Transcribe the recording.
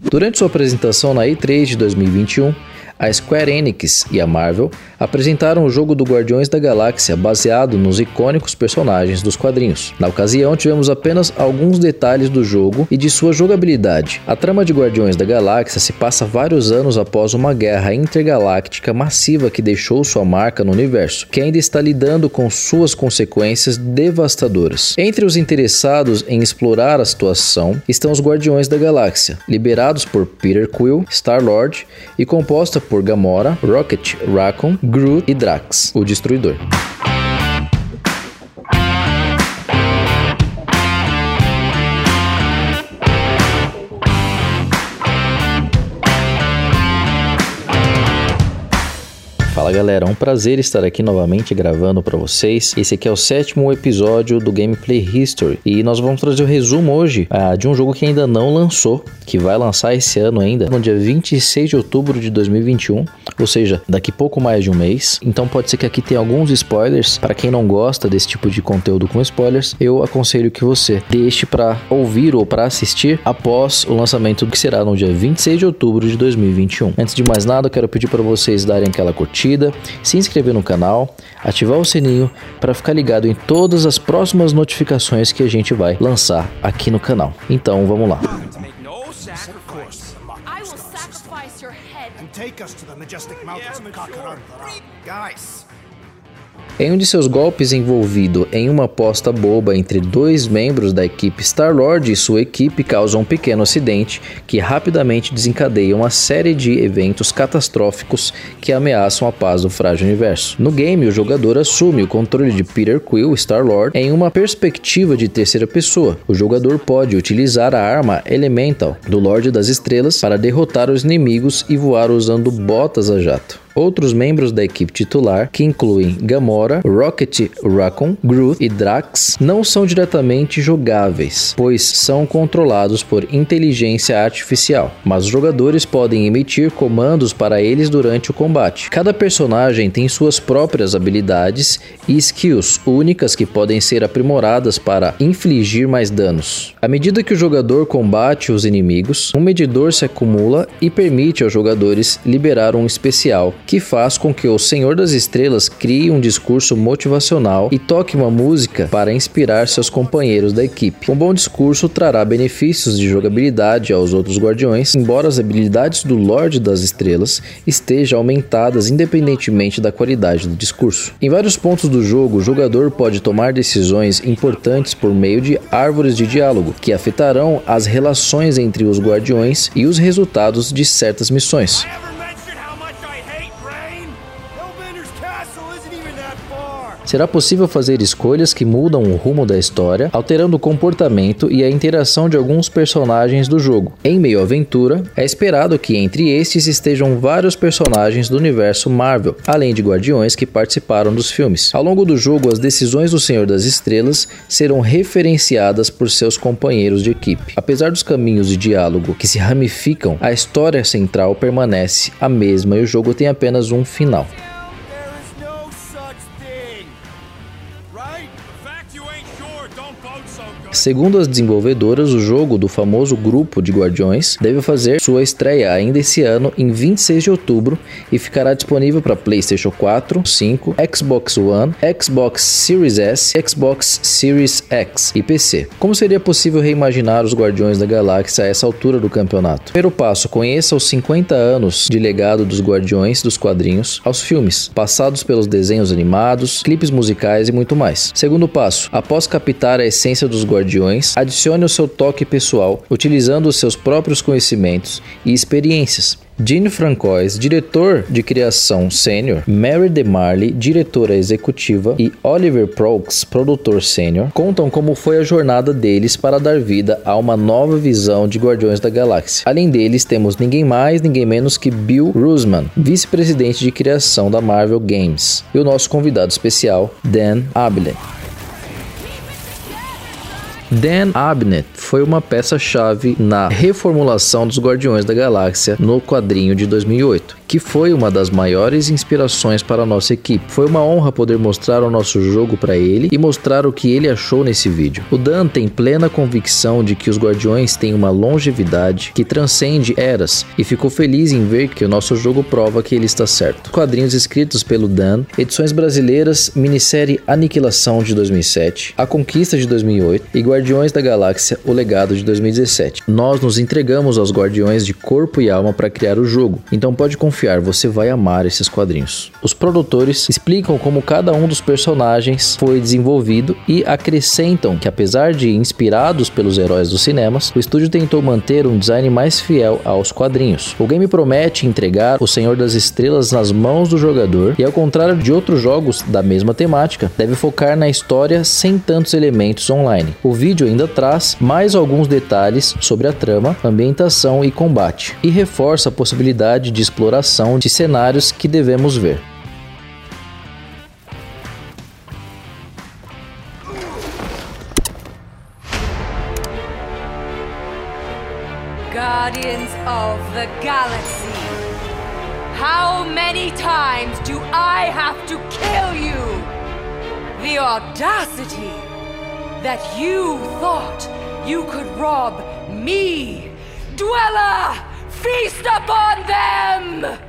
Durante sua apresentação na E3 de 2021, a Square Enix e a Marvel apresentaram o jogo do Guardiões da Galáxia baseado nos icônicos personagens dos quadrinhos. Na ocasião, tivemos apenas alguns detalhes do jogo e de sua jogabilidade. A trama de Guardiões da Galáxia se passa vários anos após uma guerra intergaláctica massiva que deixou sua marca no universo, que ainda está lidando com suas consequências devastadoras. Entre os interessados em explorar a situação estão os Guardiões da Galáxia, liberados por Peter Quill, Star-Lord e composta por Gamora, Rocket Raccoon, Groot e Drax, o Destruidor. Fala galera, é um prazer estar aqui novamente gravando para vocês. Esse aqui é o sétimo episódio do Gameplay History e nós vamos trazer o um resumo hoje ah, de um jogo que ainda não lançou, que vai lançar esse ano ainda, no dia 26 de outubro de 2021, ou seja, daqui pouco mais de um mês. Então pode ser que aqui tenha alguns spoilers. Para quem não gosta desse tipo de conteúdo com spoilers, eu aconselho que você deixe para ouvir ou para assistir após o lançamento que será no dia 26 de outubro de 2021. Antes de mais nada, eu quero pedir para vocês darem aquela curtida curtida, se inscrever no canal, ativar o sininho para ficar ligado em todas as próximas notificações que a gente vai lançar aqui no canal. Então vamos lá. Guys, em um de seus golpes envolvido em uma aposta boba entre dois membros da equipe Star-Lord e sua equipe causa um pequeno acidente que rapidamente desencadeia uma série de eventos catastróficos que ameaçam a paz do frágil universo. No game, o jogador assume o controle de Peter Quill, Star-Lord, em uma perspectiva de terceira pessoa. O jogador pode utilizar a arma Elemental do Lorde das Estrelas para derrotar os inimigos e voar usando botas a jato. Outros membros da equipe titular, que incluem Gamora, Rocket Raccoon, Groot e Drax, não são diretamente jogáveis, pois são controlados por inteligência artificial, mas os jogadores podem emitir comandos para eles durante o combate. Cada personagem tem suas próprias habilidades e skills únicas que podem ser aprimoradas para infligir mais danos. À medida que o jogador combate os inimigos, um medidor se acumula e permite aos jogadores liberar um especial que faz com que o Senhor das Estrelas crie um discurso motivacional e toque uma música para inspirar seus companheiros da equipe. Um bom discurso trará benefícios de jogabilidade aos outros guardiões, embora as habilidades do Lorde das Estrelas estejam aumentadas independentemente da qualidade do discurso. Em vários pontos do jogo, o jogador pode tomar decisões importantes por meio de árvores de diálogo, que afetarão as relações entre os guardiões e os resultados de certas missões. Será possível fazer escolhas que mudam o rumo da história, alterando o comportamento e a interação de alguns personagens do jogo. Em meio à aventura, é esperado que entre estes estejam vários personagens do universo Marvel, além de guardiões que participaram dos filmes. Ao longo do jogo, as decisões do Senhor das Estrelas serão referenciadas por seus companheiros de equipe. Apesar dos caminhos de diálogo que se ramificam, a história central permanece a mesma e o jogo tem apenas um final. such thing! Segundo as desenvolvedoras, o jogo do famoso grupo de Guardiões deve fazer sua estreia ainda esse ano, em 26 de outubro, e ficará disponível para PlayStation 4, 5, Xbox One, Xbox Series S, Xbox Series X e PC. Como seria possível reimaginar os Guardiões da Galáxia a essa altura do campeonato? Primeiro passo: conheça os 50 anos de legado dos Guardiões dos quadrinhos aos filmes, passados pelos desenhos animados, clipes musicais e muito mais. Segundo passo: após captar a essência dos Guardiões Guardiões, adicione o seu toque pessoal utilizando os seus próprios conhecimentos e experiências. Gene Francois, diretor de criação sênior, Mary DeMarley, diretora executiva e Oliver Prokes, produtor sênior, contam como foi a jornada deles para dar vida a uma nova visão de Guardiões da Galáxia. Além deles, temos ninguém mais, ninguém menos que Bill Rusman, vice-presidente de criação da Marvel Games, e o nosso convidado especial, Dan Abilene. Dan Abnett foi uma peça-chave na reformulação dos Guardiões da Galáxia no quadrinho de 2008 que foi uma das maiores inspirações para a nossa equipe. Foi uma honra poder mostrar o nosso jogo para ele e mostrar o que ele achou nesse vídeo. O Dan tem plena convicção de que os Guardiões têm uma longevidade que transcende eras e ficou feliz em ver que o nosso jogo prova que ele está certo. Quadrinhos escritos pelo Dan, edições brasileiras, minissérie Aniquilação de 2007, A Conquista de 2008 e da Galáxia, O Legado de 2017. Nós nos entregamos aos Guardiões de corpo e alma para criar o jogo, então pode confiar confiar, você vai amar esses quadrinhos. Os produtores explicam como cada um dos personagens foi desenvolvido e acrescentam que, apesar de inspirados pelos heróis dos cinemas, o estúdio tentou manter um design mais fiel aos quadrinhos. O game promete entregar o Senhor das Estrelas nas mãos do jogador e, ao contrário de outros jogos da mesma temática, deve focar na história sem tantos elementos online. O vídeo ainda traz mais alguns detalhes sobre a trama, ambientação e combate, e reforça a possibilidade de exploração de cenários que devemos ver. Guardians of the Galaxy. How many times do I have to kill you? The audacity that you thought you could rob me, Dweller! Feast upon them!